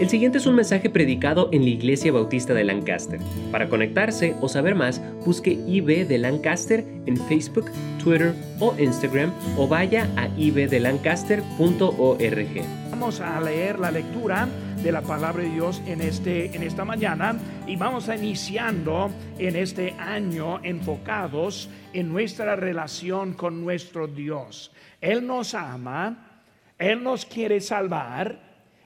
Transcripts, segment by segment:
El siguiente es un mensaje predicado en la Iglesia Bautista de Lancaster. Para conectarse o saber más, busque IB de Lancaster en Facebook, Twitter o Instagram o vaya a ibdelancaster.org. Vamos a leer la lectura de la palabra de Dios en, este, en esta mañana y vamos a iniciando en este año enfocados en nuestra relación con nuestro Dios. Él nos ama, Él nos quiere salvar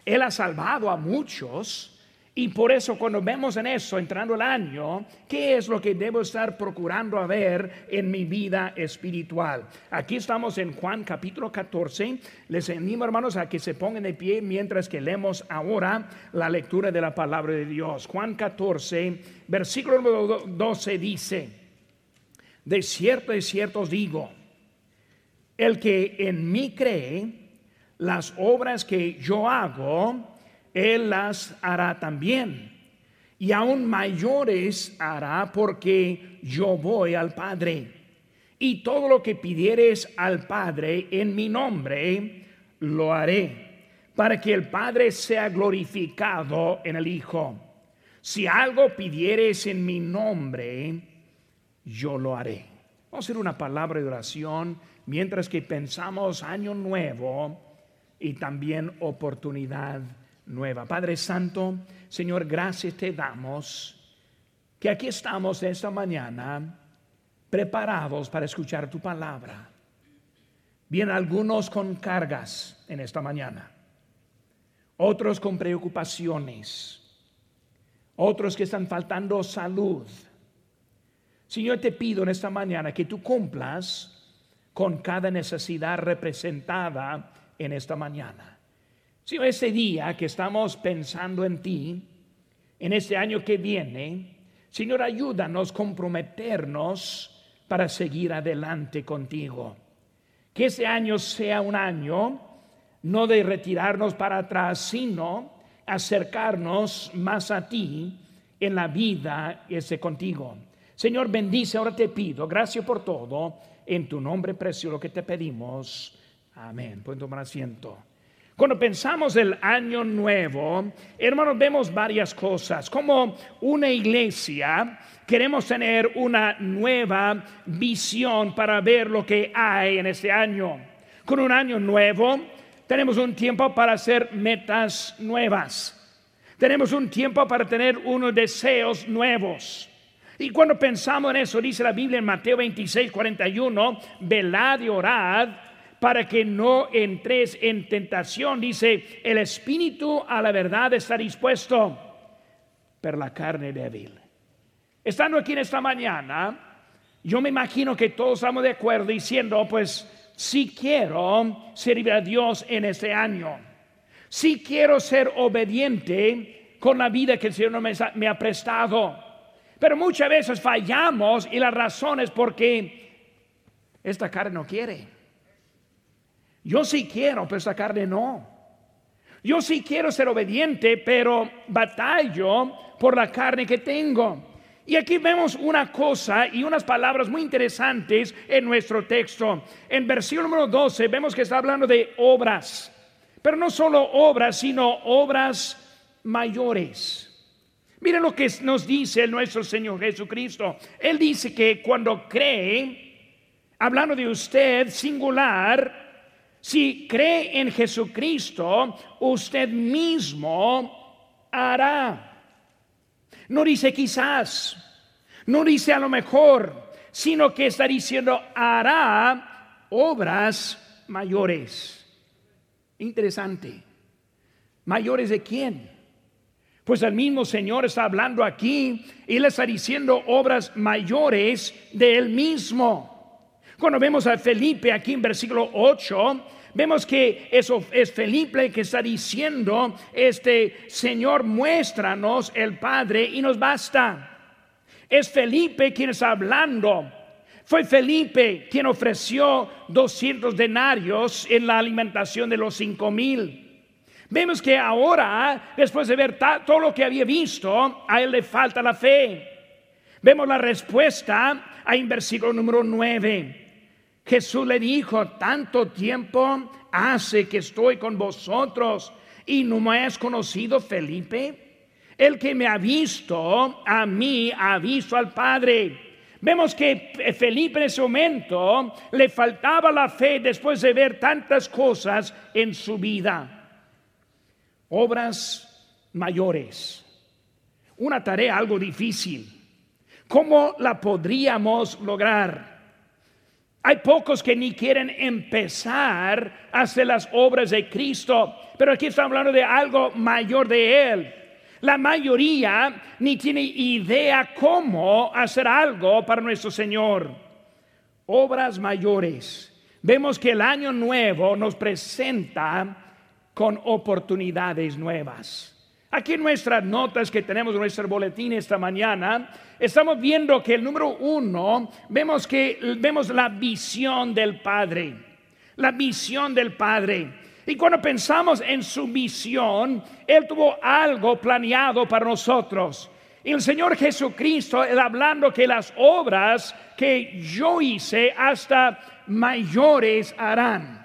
él ha salvado a muchos. Y por eso cuando vemos en eso, entrando el año, ¿qué es lo que debo estar procurando a ver en mi vida espiritual? Aquí estamos en Juan capítulo 14. Les animo hermanos a que se pongan de pie mientras que leemos ahora la lectura de la palabra de Dios. Juan 14, versículo 12 dice, de cierto, de cierto os digo, el que en mí cree, las obras que yo hago, Él las hará también. Y aún mayores hará porque yo voy al Padre. Y todo lo que pidieres al Padre en mi nombre, lo haré, para que el Padre sea glorificado en el Hijo. Si algo pidieres en mi nombre, yo lo haré. Vamos a hacer una palabra de oración mientras que pensamos año nuevo y también oportunidad nueva. Padre Santo, Señor, gracias te damos que aquí estamos esta mañana preparados para escuchar tu palabra. Bien, algunos con cargas en esta mañana, otros con preocupaciones, otros que están faltando salud. Señor, te pido en esta mañana que tú cumplas con cada necesidad representada en esta mañana. Si ese día que estamos pensando en ti, en este año que viene, Señor, ayúdanos a comprometernos para seguir adelante contigo. Que ese año sea un año no de retirarnos para atrás, sino acercarnos más a ti en la vida ese contigo. Señor, bendice, ahora te pido, gracias por todo, en tu nombre precioso que te pedimos. Amén. Pueden tomar asiento. Cuando pensamos el año nuevo, hermanos, vemos varias cosas. Como una iglesia, queremos tener una nueva visión para ver lo que hay en este año. Con un año nuevo, tenemos un tiempo para hacer metas nuevas. Tenemos un tiempo para tener unos deseos nuevos. Y cuando pensamos en eso, dice la Biblia en Mateo 26, 41, velad y orad para que no entres en tentación. Dice, el espíritu a la verdad está dispuesto, pero la carne débil. Estando aquí en esta mañana, yo me imagino que todos estamos de acuerdo diciendo, pues, si quiero servir a Dios en este año, si quiero ser obediente con la vida que el Señor me, me ha prestado. Pero muchas veces fallamos y la razón es porque esta carne no quiere. Yo sí quiero, pero esa carne no. Yo sí quiero ser obediente, pero batallo por la carne que tengo. Y aquí vemos una cosa y unas palabras muy interesantes en nuestro texto. En versículo número 12 vemos que está hablando de obras, pero no solo obras, sino obras mayores. Miren lo que nos dice nuestro Señor Jesucristo. Él dice que cuando cree, hablando de usted singular, si cree en Jesucristo, usted mismo hará. No dice quizás, no dice a lo mejor, sino que está diciendo hará obras mayores. Interesante. ¿Mayores de quién? Pues el mismo Señor está hablando aquí y le está diciendo obras mayores de él mismo. Cuando vemos a Felipe aquí en versículo 8, vemos que eso es Felipe que está diciendo, este Señor, muéstranos el Padre y nos basta. Es Felipe quien está hablando. Fue Felipe quien ofreció 200 denarios en la alimentación de los cinco mil. Vemos que ahora, después de ver todo lo que había visto, a él le falta la fe. Vemos la respuesta ahí en versículo número 9. Jesús le dijo, tanto tiempo hace que estoy con vosotros y no me has conocido, Felipe? El que me ha visto, a mí ha visto al Padre. Vemos que Felipe en ese momento le faltaba la fe después de ver tantas cosas en su vida. Obras mayores. Una tarea algo difícil. ¿Cómo la podríamos lograr? Hay pocos que ni quieren empezar a hacer las obras de Cristo, pero aquí estamos hablando de algo mayor de Él. La mayoría ni tiene idea cómo hacer algo para nuestro Señor. Obras mayores. Vemos que el año nuevo nos presenta con oportunidades nuevas. Aquí en nuestras notas que tenemos en nuestro boletín esta mañana, estamos viendo que el número uno, vemos que vemos la visión del Padre. La visión del Padre. Y cuando pensamos en su visión, Él tuvo algo planeado para nosotros. Y el Señor Jesucristo, Él hablando que las obras que yo hice hasta mayores harán.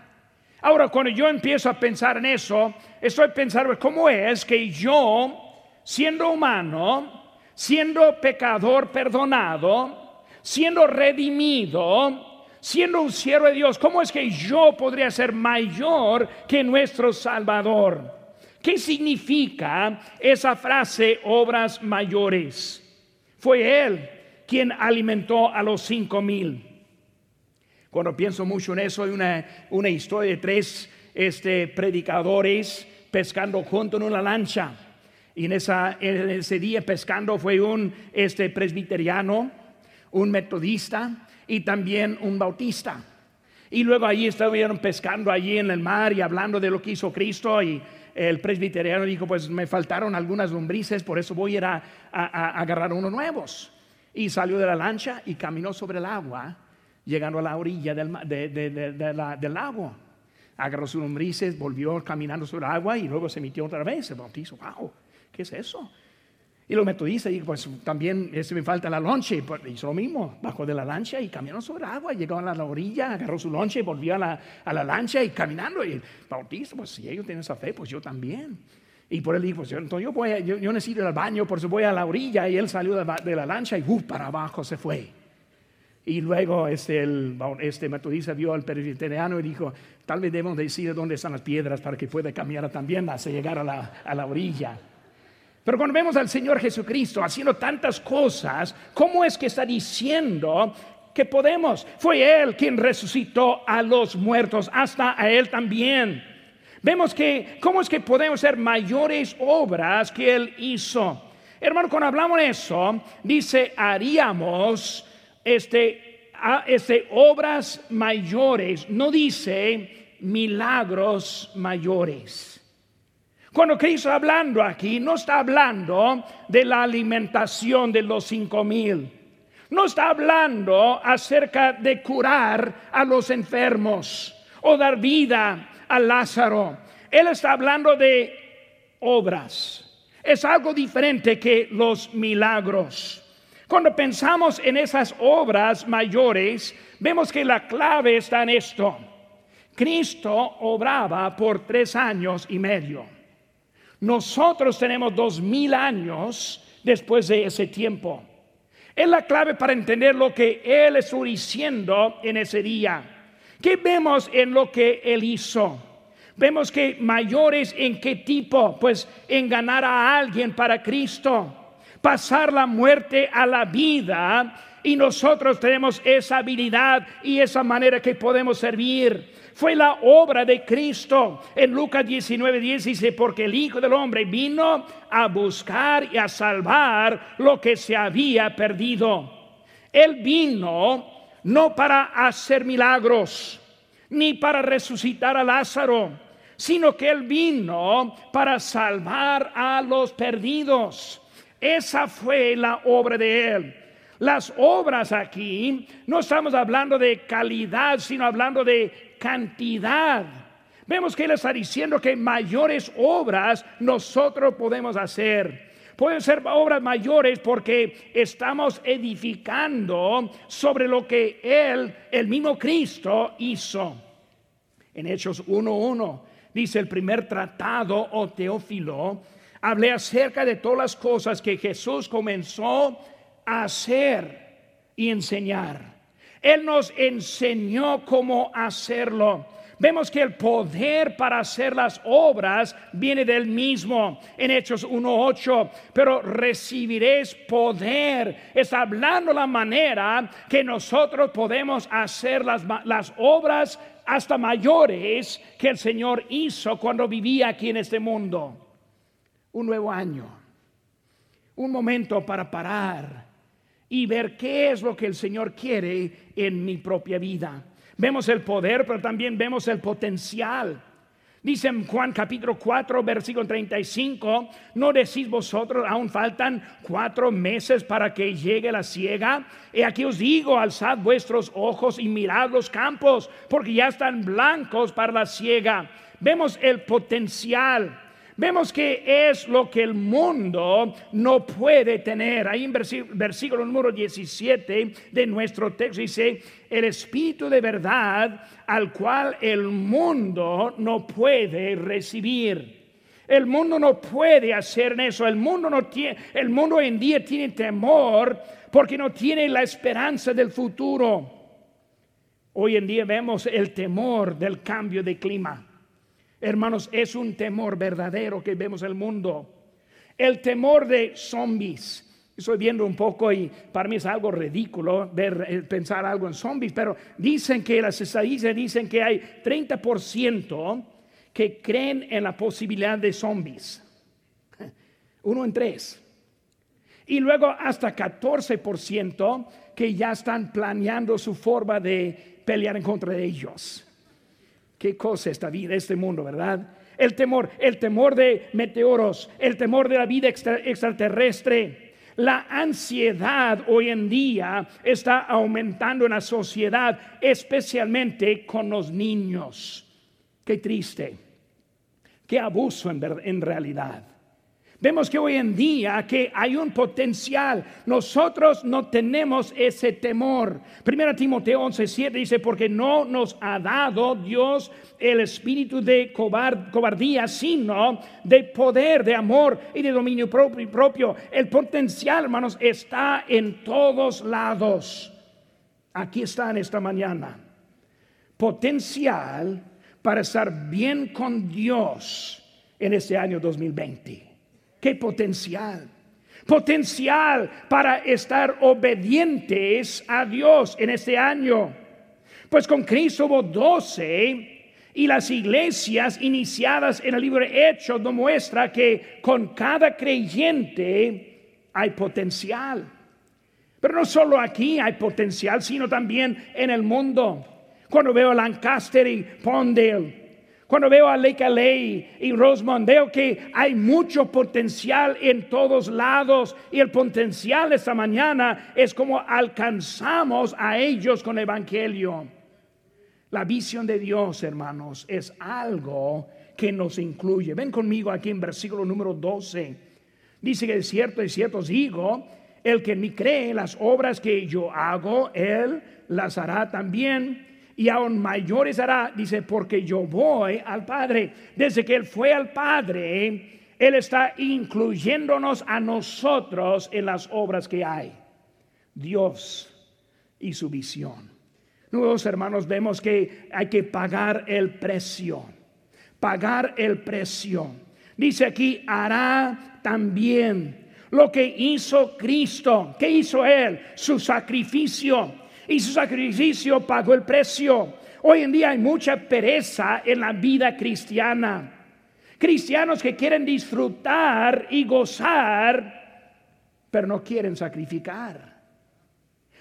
Ahora, cuando yo empiezo a pensar en eso, estoy pensando cómo es que yo, siendo humano, siendo pecador perdonado, siendo redimido, siendo un siervo de Dios, ¿cómo es que yo podría ser mayor que nuestro Salvador? ¿Qué significa esa frase obras mayores? Fue Él quien alimentó a los cinco mil. Cuando pienso mucho en eso, hay una, una historia de tres este, predicadores pescando junto en una lancha. Y en, esa, en ese día pescando fue un este, presbiteriano, un metodista y también un bautista. Y luego allí estuvieron pescando allí en el mar y hablando de lo que hizo Cristo y el presbiteriano dijo, pues me faltaron algunas lombrices, por eso voy a ir a, agarrar unos nuevos. Y salió de la lancha y caminó sobre el agua, llegando a la orilla del, del lago. Agarró sus lombrices, volvió caminando sobre el agua y luego se metió otra vez. El bautizo, wow, ¿qué es eso? Y los metodistas, y pues también ese me falta la lonche, pues, hizo lo mismo, bajó de la lancha y caminó sobre agua, llegó a la orilla, agarró su lonche, volvió a la, a la lancha y caminando. Y el bautista, pues si ellos tienen esa fe, pues yo también. Y por él dijo, pues yo, entonces yo, voy yo, necesito ir al baño, por eso voy a la orilla. Y él salió de, la lancha y uh, para abajo se fue. Y luego este, el, este vio al presbiteriano y dijo, tal vez debemos decir dónde están las piedras para que pueda caminar también hasta llegar a la, a la orilla. Pero cuando vemos al Señor Jesucristo haciendo tantas cosas, ¿cómo es que está diciendo que podemos? Fue Él quien resucitó a los muertos, hasta a Él también. Vemos que, ¿cómo es que podemos hacer mayores obras que Él hizo? Hermano, cuando hablamos de eso, dice, haríamos este, este, obras mayores, no dice milagros mayores. Cuando Cristo hablando aquí, no está hablando de la alimentación de los cinco mil. No está hablando acerca de curar a los enfermos o dar vida a Lázaro. Él está hablando de obras. Es algo diferente que los milagros. Cuando pensamos en esas obras mayores, vemos que la clave está en esto. Cristo obraba por tres años y medio. Nosotros tenemos dos mil años después de ese tiempo. Es la clave para entender lo que Él estuvo diciendo en ese día. ¿Qué vemos en lo que Él hizo? Vemos que mayores en qué tipo? Pues en ganar a alguien para Cristo, pasar la muerte a la vida y nosotros tenemos esa habilidad y esa manera que podemos servir fue la obra de Cristo. En Lucas 19, 10 dice, porque el Hijo del Hombre vino a buscar y a salvar lo que se había perdido. Él vino no para hacer milagros, ni para resucitar a Lázaro, sino que Él vino para salvar a los perdidos. Esa fue la obra de Él. Las obras aquí no estamos hablando de calidad, sino hablando de cantidad. Vemos que Él está diciendo que mayores obras nosotros podemos hacer. Pueden ser obras mayores porque estamos edificando sobre lo que Él, el mismo Cristo, hizo. En Hechos 1.1 dice el primer tratado o teófilo, hablé acerca de todas las cosas que Jesús comenzó a hacer y enseñar. Él nos enseñó cómo hacerlo. Vemos que el poder para hacer las obras viene del mismo en Hechos 1.8, pero recibiréis poder. Está hablando la manera que nosotros podemos hacer las, las obras hasta mayores que el Señor hizo cuando vivía aquí en este mundo. Un nuevo año, un momento para parar y ver qué es lo que el Señor quiere en mi propia vida. Vemos el poder, pero también vemos el potencial. Dice en Juan capítulo 4, versículo 35, ¿no decís vosotros, aún faltan cuatro meses para que llegue la ciega? Y aquí os digo, alzad vuestros ojos y mirad los campos, porque ya están blancos para la ciega. Vemos el potencial. Vemos que es lo que el mundo no puede tener. Ahí en versículo número 17 de nuestro texto dice, el Espíritu de verdad al cual el mundo no puede recibir. El mundo no puede hacer eso. El mundo no tiene, el mundo hoy en día tiene temor porque no tiene la esperanza del futuro. Hoy en día vemos el temor del cambio de clima. Hermanos, es un temor verdadero que vemos en el mundo. El temor de zombies. Estoy viendo un poco y para mí es algo ridículo ver, eh, pensar algo en zombies, pero dicen que las estadísticas dicen que hay 30% que creen en la posibilidad de zombies. Uno en tres. Y luego hasta 14% que ya están planeando su forma de pelear en contra de ellos. Qué cosa esta vida, este mundo, ¿verdad? El temor, el temor de meteoros, el temor de la vida extraterrestre. La ansiedad hoy en día está aumentando en la sociedad, especialmente con los niños. Qué triste, qué abuso en, en realidad. Vemos que hoy en día que hay un potencial. Nosotros no tenemos ese temor. Primera Timoteo 11:7 dice, porque no nos ha dado Dios el espíritu de cobardía, sino de poder, de amor y de dominio propio. El potencial, hermanos, está en todos lados. Aquí está en esta mañana. Potencial para estar bien con Dios en este año 2020. Qué potencial. Potencial para estar obedientes a Dios en este año. Pues con Cristo hubo doce y las iglesias iniciadas en el libro de Hechos nos que con cada creyente hay potencial. Pero no solo aquí hay potencial, sino también en el mundo. Cuando veo Lancaster y Pondale, cuando veo a Lake Aley y Rosemont, veo que hay mucho potencial en todos lados y el potencial esta mañana es como alcanzamos a ellos con el Evangelio. La visión de Dios, hermanos, es algo que nos incluye. Ven conmigo aquí en versículo número 12. Dice que es cierto, es cierto, digo, el que me cree las obras que yo hago, él las hará también y aún mayores hará, dice, porque yo voy al Padre. Desde que Él fue al Padre, Él está incluyéndonos a nosotros en las obras que hay. Dios y su visión. Nuevos hermanos, vemos que hay que pagar el precio. Pagar el precio. Dice aquí, hará también lo que hizo Cristo. ¿Qué hizo Él? Su sacrificio y su sacrificio pagó el precio. Hoy en día hay mucha pereza en la vida cristiana. Cristianos que quieren disfrutar y gozar, pero no quieren sacrificar.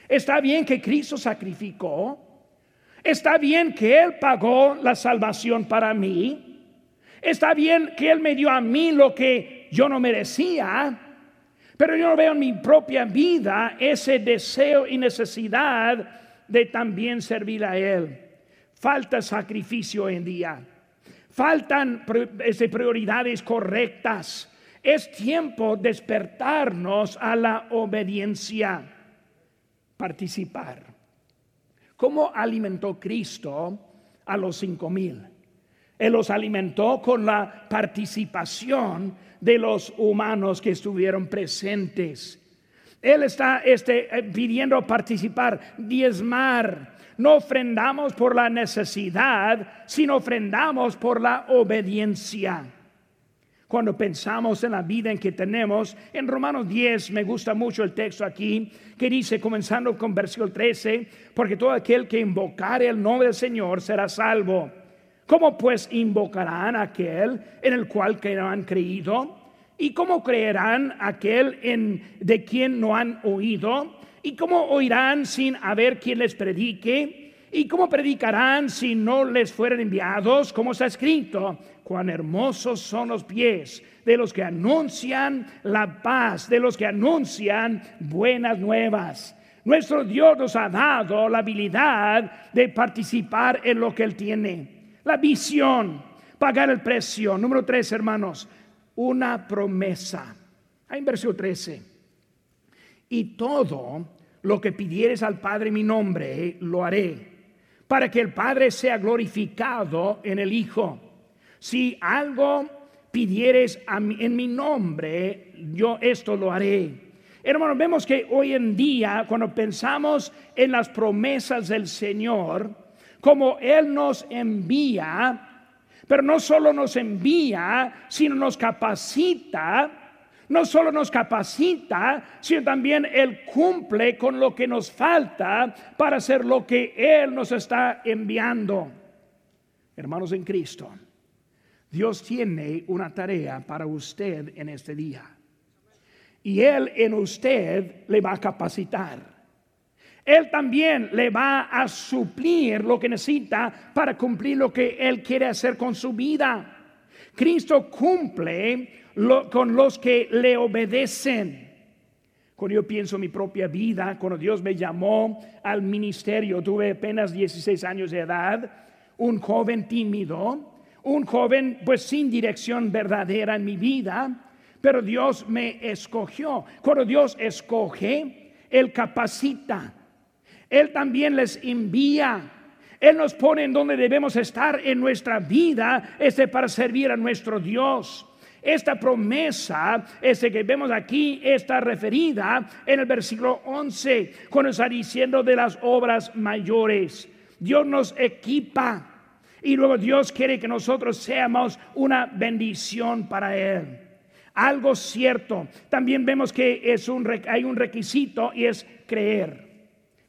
Está bien que Cristo sacrificó. Está bien que Él pagó la salvación para mí. Está bien que Él me dio a mí lo que yo no merecía. Pero yo no veo en mi propia vida ese deseo y necesidad de también servir a Él. Falta sacrificio hoy en día. Faltan prioridades correctas. Es tiempo despertarnos a la obediencia. Participar. ¿Cómo alimentó Cristo a los cinco mil. Él los alimentó con la participación de los humanos que estuvieron presentes. Él está este, eh, pidiendo participar, diezmar. No ofrendamos por la necesidad, sino ofrendamos por la obediencia. Cuando pensamos en la vida en que tenemos, en Romanos 10 me gusta mucho el texto aquí, que dice, comenzando con versículo 13, porque todo aquel que invocare el nombre del Señor será salvo. ¿Cómo pues invocarán aquel en el cual no han creído? ¿Y cómo creerán aquel en de quien no han oído? ¿Y cómo oirán sin haber quien les predique? ¿Y cómo predicarán si no les fueren enviados? Como está escrito, cuán hermosos son los pies de los que anuncian la paz, de los que anuncian buenas nuevas. Nuestro Dios nos ha dado la habilidad de participar en lo que Él tiene. La visión, pagar el precio. Número tres, hermanos, una promesa. Hay en versículo 13. Y todo lo que pidieres al Padre en mi nombre, lo haré, para que el Padre sea glorificado en el Hijo. Si algo pidieres en mi nombre, yo esto lo haré. Hermanos, vemos que hoy en día, cuando pensamos en las promesas del Señor, como Él nos envía, pero no solo nos envía, sino nos capacita. No solo nos capacita, sino también Él cumple con lo que nos falta para hacer lo que Él nos está enviando. Hermanos en Cristo, Dios tiene una tarea para usted en este día. Y Él en usted le va a capacitar. Él también le va a suplir lo que necesita para cumplir lo que Él quiere hacer con su vida. Cristo cumple con los que le obedecen. Cuando yo pienso en mi propia vida, cuando Dios me llamó al ministerio, tuve apenas 16 años de edad, un joven tímido, un joven pues sin dirección verdadera en mi vida, pero Dios me escogió. Cuando Dios escoge, Él capacita. Él también les envía. Él nos pone en donde debemos estar en nuestra vida, este para servir a nuestro Dios. Esta promesa, este que vemos aquí, está referida en el versículo 11, cuando está diciendo de las obras mayores. Dios nos equipa y luego Dios quiere que nosotros seamos una bendición para Él. Algo cierto. También vemos que es un, hay un requisito y es creer.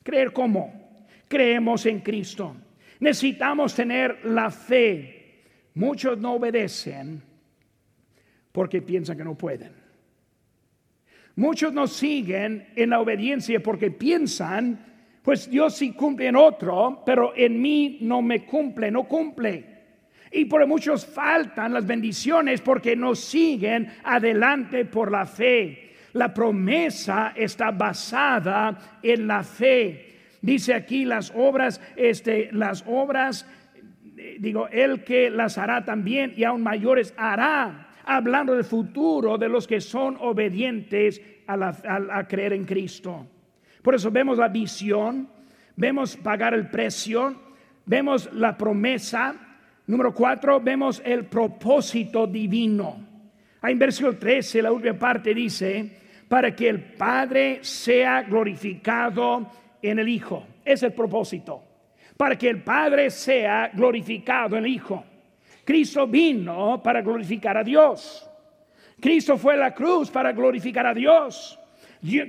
¿Creer cómo? Creemos en Cristo. Necesitamos tener la fe. Muchos no obedecen porque piensan que no pueden. Muchos no siguen en la obediencia porque piensan, pues Dios sí cumple en otro, pero en mí no me cumple, no cumple. Y por muchos faltan las bendiciones porque no siguen adelante por la fe. La promesa está basada en la fe. Dice aquí las obras, este, las obras, eh, digo, el que las hará también y aún mayores hará, hablando del futuro de los que son obedientes a, creer en Cristo. Por eso vemos la visión, vemos pagar el precio, vemos la promesa. Número cuatro, vemos el propósito divino. En versículo 13, la última parte dice, para que el Padre sea glorificado en el Hijo. Es el propósito. Para que el Padre sea glorificado en el Hijo. Cristo vino para glorificar a Dios. Cristo fue a la cruz para glorificar a Dios.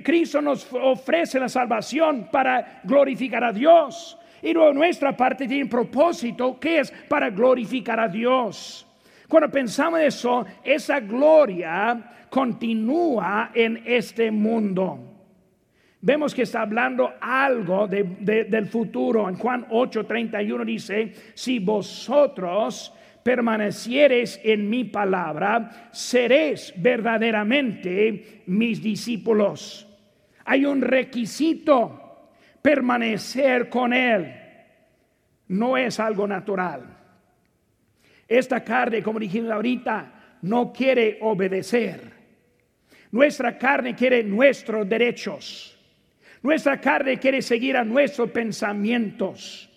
Cristo nos ofrece la salvación para glorificar a Dios. Y nuestra parte tiene un propósito que es para glorificar a Dios. Cuando pensamos en eso, esa gloria continúa en este mundo. Vemos que está hablando algo del futuro. En Juan 8:31 dice, si vosotros permaneciereis en mi palabra, seréis verdaderamente mis discípulos. Hay un requisito, permanecer con Él. No es algo natural. Esta carne, como dijimos ahorita, no quiere obedecer. Nuestra carne quiere nuestros derechos. Nuestra carne quiere seguir a nuestros pensamientos.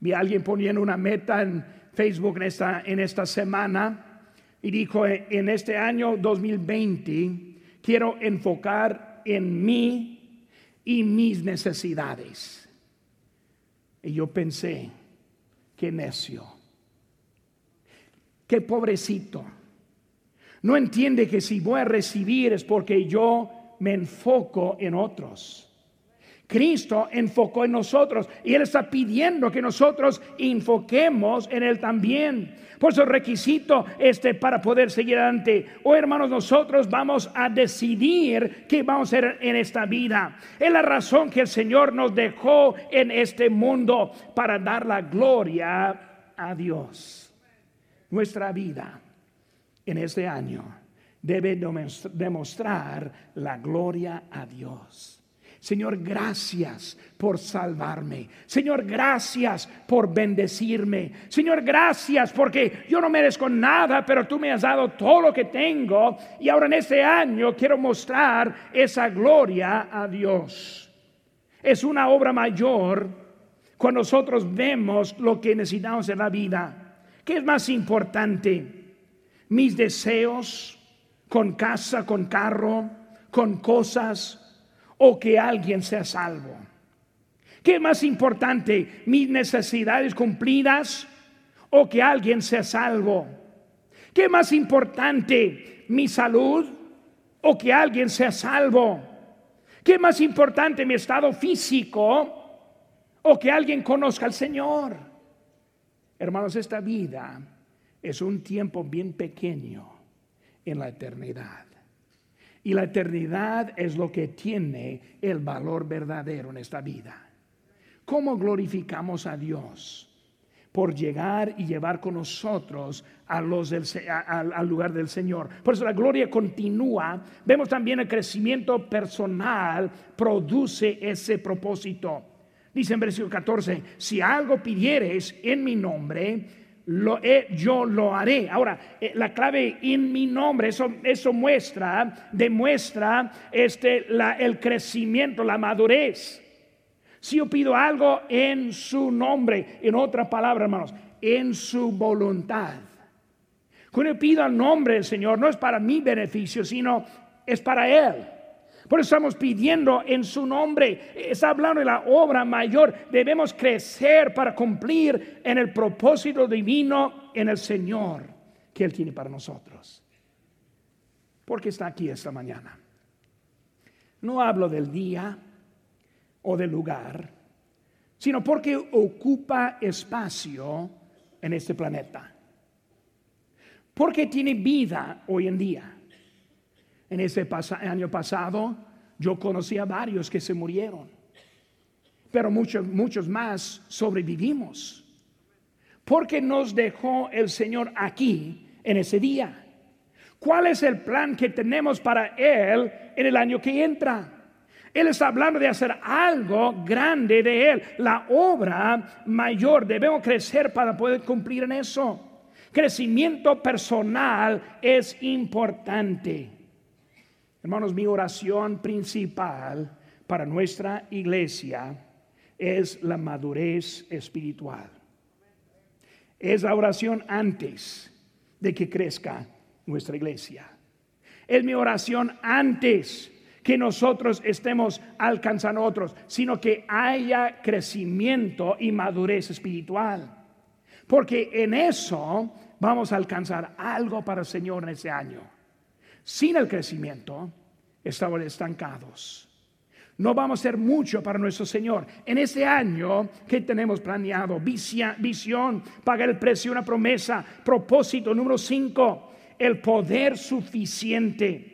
Vi a alguien poniendo una meta en Facebook en esta, en esta semana y dijo, en este año 2020 quiero enfocar en mí y mis necesidades. Y yo pensé, qué necio, qué pobrecito. No entiende que si voy a recibir es porque yo me enfoco en otros. Cristo enfocó en nosotros y Él está pidiendo que nosotros enfoquemos en Él también. Por eso requisito este para poder seguir adelante. Hoy, hermanos, nosotros vamos a decidir qué vamos a hacer en esta vida. Es la razón que el Señor nos dejó en este mundo para dar la gloria a Dios. Nuestra vida en este año debe demostrar la gloria a Dios. Señor, gracias por salvarme. Señor, gracias por bendecirme. Señor, gracias porque yo no merezco nada, pero tú me has dado todo lo que tengo y ahora en este año quiero mostrar esa gloria a Dios. Es una obra mayor cuando nosotros vemos lo que necesitamos en la vida. ¿Qué es más importante? Mis deseos con casa, con carro, con cosas o que alguien sea salvo? ¿Qué más importante, mis necesidades cumplidas o que alguien sea salvo? ¿Qué más importante, mi salud o que alguien sea salvo? ¿Qué más importante, mi estado físico o que alguien conozca al Señor? Hermanos, esta vida es un tiempo bien pequeño en la eternidad. Y la eternidad es lo que tiene el valor verdadero en esta vida. ¿Cómo glorificamos a Dios? Por llegar y llevar con nosotros a los del, al lugar del Señor. Por eso la gloria continúa. Vemos también el crecimiento personal produce ese propósito. Dice en versículo 14, si algo pidieres en mi nombre, lo yo lo haré. Ahora, eh, la clave en mi nombre, eso, eso muestra, demuestra este, la, el crecimiento, la madurez. Si yo pido algo en su nombre, en otra palabra, hermanos, en su voluntad. Cuando yo pido el nombre del Señor, no es para mi beneficio, sino es para Él. Por eso estamos pidiendo en su nombre. Está hablando de la obra mayor. Debemos crecer para cumplir en el propósito divino en el Señor que Él tiene para nosotros. Porque está aquí esta mañana. No hablo del día o del lugar, sino porque ocupa espacio en este planeta. Porque tiene vida hoy en día. En ese año pasado yo conocí a varios que se murieron, pero muchos, muchos más sobrevivimos. Porque nos dejó el Señor aquí en ese día. ¿Cuál es el plan que tenemos para Él en el año que entra? Él está hablando de hacer algo grande de Él, la obra mayor. Debemos crecer para poder cumplir en eso. Crecimiento personal es importante. Hermanos, mi oración principal para nuestra iglesia es la madurez espiritual. Es la oración antes de que crezca nuestra iglesia. Es mi oración antes que nosotros estemos alcanzando otros, sino que haya crecimiento y madurez espiritual. Porque en eso vamos a alcanzar algo para el Señor en ese año. Sin el crecimiento, estamos estancados. No vamos a hacer mucho para nuestro Señor. En este año que tenemos planeado, visión, pagar el precio, una promesa, propósito número 5, el poder suficiente.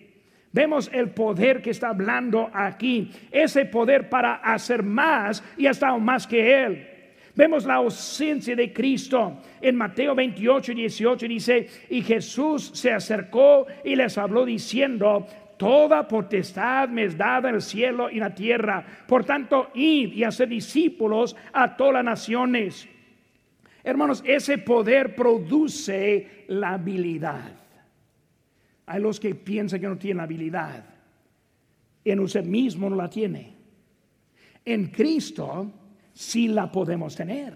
Vemos el poder que está hablando aquí, ese poder para hacer más y hasta más que Él. Vemos la ausencia de Cristo. En Mateo 28, 18 dice, y Jesús se acercó y les habló diciendo, toda potestad me es dada en el cielo y en la tierra. Por tanto, id y hacer discípulos a todas las naciones. Hermanos, ese poder produce la habilidad. Hay los que piensan que no tienen habilidad. En usted mismo no la tiene. En Cristo sí la podemos tener.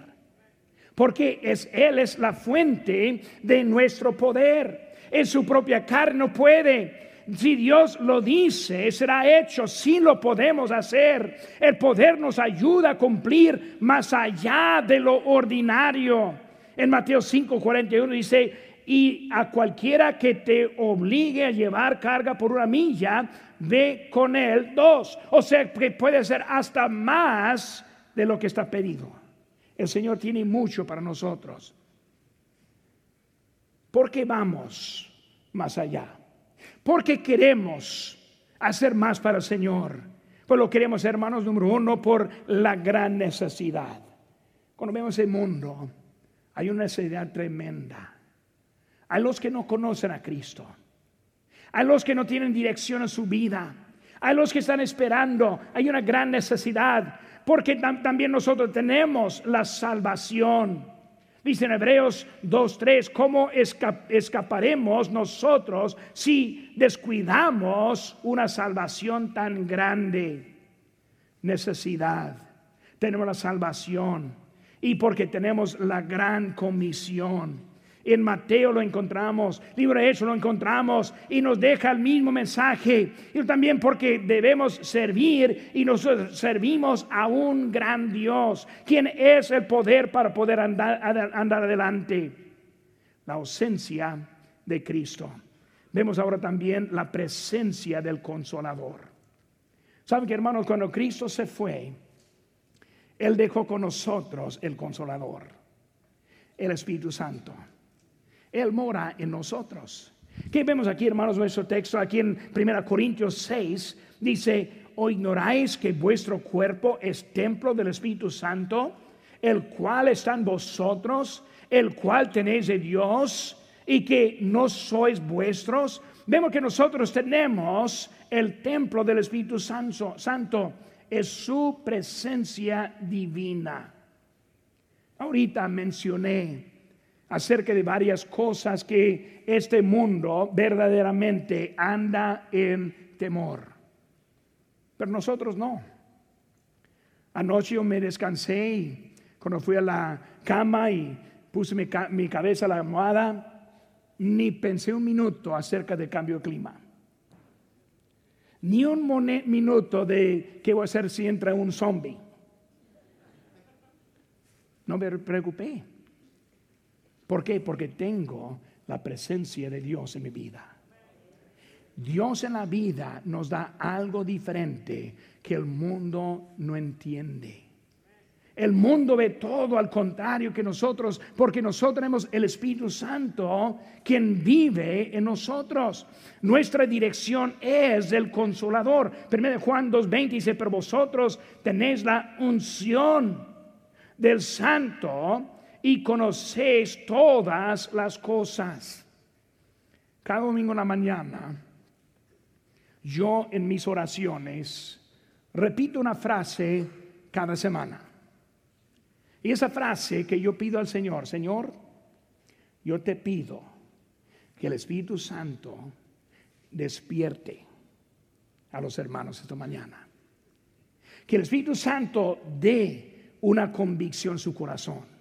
porque es, Él es la fuente de nuestro poder. En su propia carne no puede. Si Dios lo dice, será hecho. Si lo podemos hacer. El poder nos ayuda a cumplir más allá de lo ordinario. En Mateo 5:41 dice, y a cualquiera que te obligue a llevar carga por una milla, ve con él dos. O sea que puede ser hasta más de lo que está pedido. El Señor tiene mucho para nosotros. Porque vamos más allá. Porque queremos hacer más para el Señor. Pues lo queremos, hermanos, número uno, por la gran necesidad. Cuando vemos el mundo, hay una necesidad tremenda. Hay los que no conocen a Cristo. Hay los que no tienen dirección en su vida. Hay los que están esperando. Hay una gran necesidad porque también nosotros tenemos la salvación. Dice en Hebreos 2.3, ¿cómo escaparemos nosotros si descuidamos una salvación tan grande? Necesidad. Tenemos la salvación y porque tenemos la gran comisión. En Mateo lo encontramos, libro de Hechos lo encontramos y nos deja el mismo mensaje. Y también porque debemos servir y nosotros servimos a un gran Dios, quien es el poder para poder andar, andar adelante. La ausencia de Cristo. Vemos ahora también la presencia del consolador. Saben que hermanos, cuando Cristo se fue, Él dejó con nosotros el consolador, el Espíritu Santo. Él mora en nosotros. ¿Qué vemos aquí, hermanos, nuestro texto? Aquí en 1 Corintios 6 dice, ¿o ignoráis que vuestro cuerpo es templo del Espíritu Santo, el cual está en vosotros, el cual tenéis de Dios y que no sois vuestros? Vemos que nosotros tenemos el templo del Espíritu Santo, Santo es su presencia divina. Ahorita mencioné acerca de varias cosas que este mundo verdaderamente anda en temor. Pero nosotros no. Anoche yo me descansé y cuando fui a la cama y puse mi, cabeza a la almohada, ni pensé un minuto acerca del cambio de clima. Ni un minuto de qué voy a hacer si entra un zombie. No me preocupé. ¿Por qué? Porque tengo la presencia de Dios en mi vida. Dios en la vida nos da algo diferente que el mundo no entiende. El mundo ve todo al contrario que nosotros, porque nosotros tenemos el Espíritu Santo quien vive en nosotros. Nuestra dirección es el consolador. Primero Juan 2.20 dice, pero vosotros tenéis la unción del Santo y conocéis todas las cosas. Cada domingo en la mañana, yo en mis oraciones repito una frase cada semana. Y esa frase que yo pido al Señor, Señor, yo te pido que el Espíritu Santo despierte a los hermanos esta mañana. Que el Espíritu Santo dé una convicción en su corazón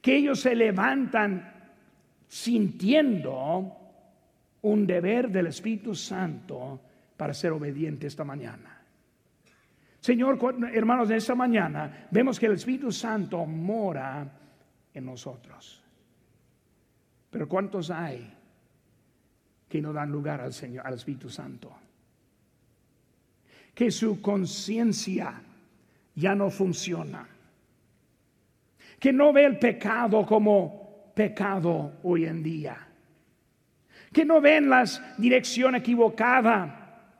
que ellos se levantan sintiendo un deber del Espíritu Santo para ser obediente esta mañana. Señor, hermanos, de esta mañana vemos que el Espíritu Santo mora en nosotros. Pero ¿cuántos hay que no dan lugar al Señor, al Espíritu Santo? Que su conciencia ya no funciona que no ve el pecado como pecado hoy en día, que no ven las dirección equivocada,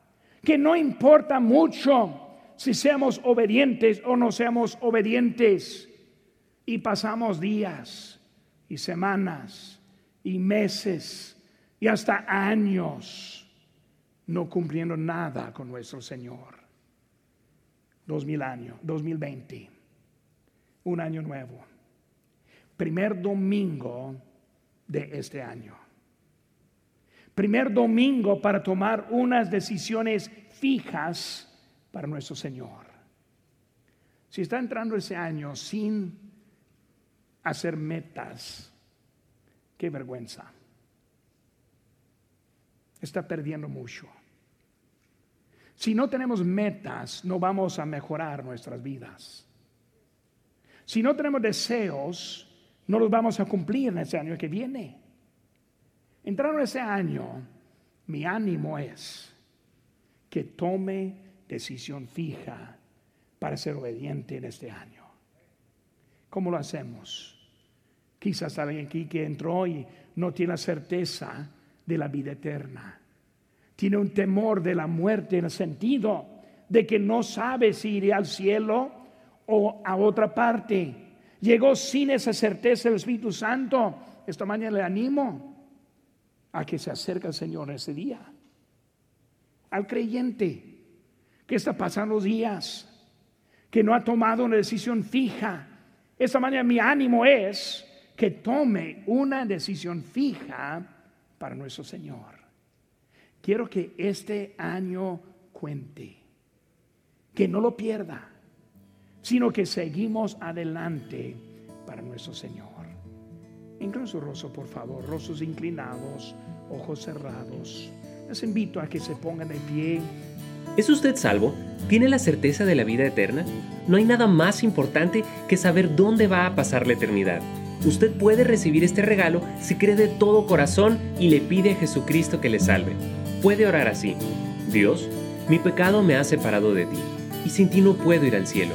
que no importa mucho si seamos obedientes o no seamos obedientes y pasamos días y semanas y meses y hasta años no cumpliendo nada con nuestro Señor. Dos mil años, 2020 un año nuevo. Primer domingo de este año. Primer domingo para tomar unas decisiones fijas para nuestro Señor. Si está entrando ese año sin hacer metas. Qué vergüenza. Está perdiendo mucho. Si no tenemos metas, no vamos a mejorar nuestras vidas. Si no tenemos deseos, no los vamos a cumplir en ese año que viene. Entrando ese año, mi ánimo es que tome decisión fija para ser obediente en este año. ¿Cómo lo hacemos? Quizás alguien aquí que entró y no tiene la certeza de la vida eterna. Tiene un temor de la muerte en el sentido de que no sabe si iré al cielo o a otra parte. Llegó sin esa certeza el Espíritu Santo. Esta mañana le animo a que se acerque al Señor ese día. Al creyente que está pasando los días, que no ha tomado una decisión fija. Esta mañana mi ánimo es que tome una decisión fija para nuestro Señor. Quiero que este año cuente, que no lo pierda, sino que seguimos adelante para nuestro Señor. Incluso su rostro, por favor, rostros inclinados, ojos cerrados. Les invito a que se pongan de pie. ¿Es usted salvo? ¿Tiene la certeza de la vida eterna? No hay nada más importante que saber dónde va a pasar la eternidad. Usted puede recibir este regalo si cree de todo corazón y le pide a Jesucristo que le salve. Puede orar así. Dios, mi pecado me ha separado de ti, y sin ti no puedo ir al cielo,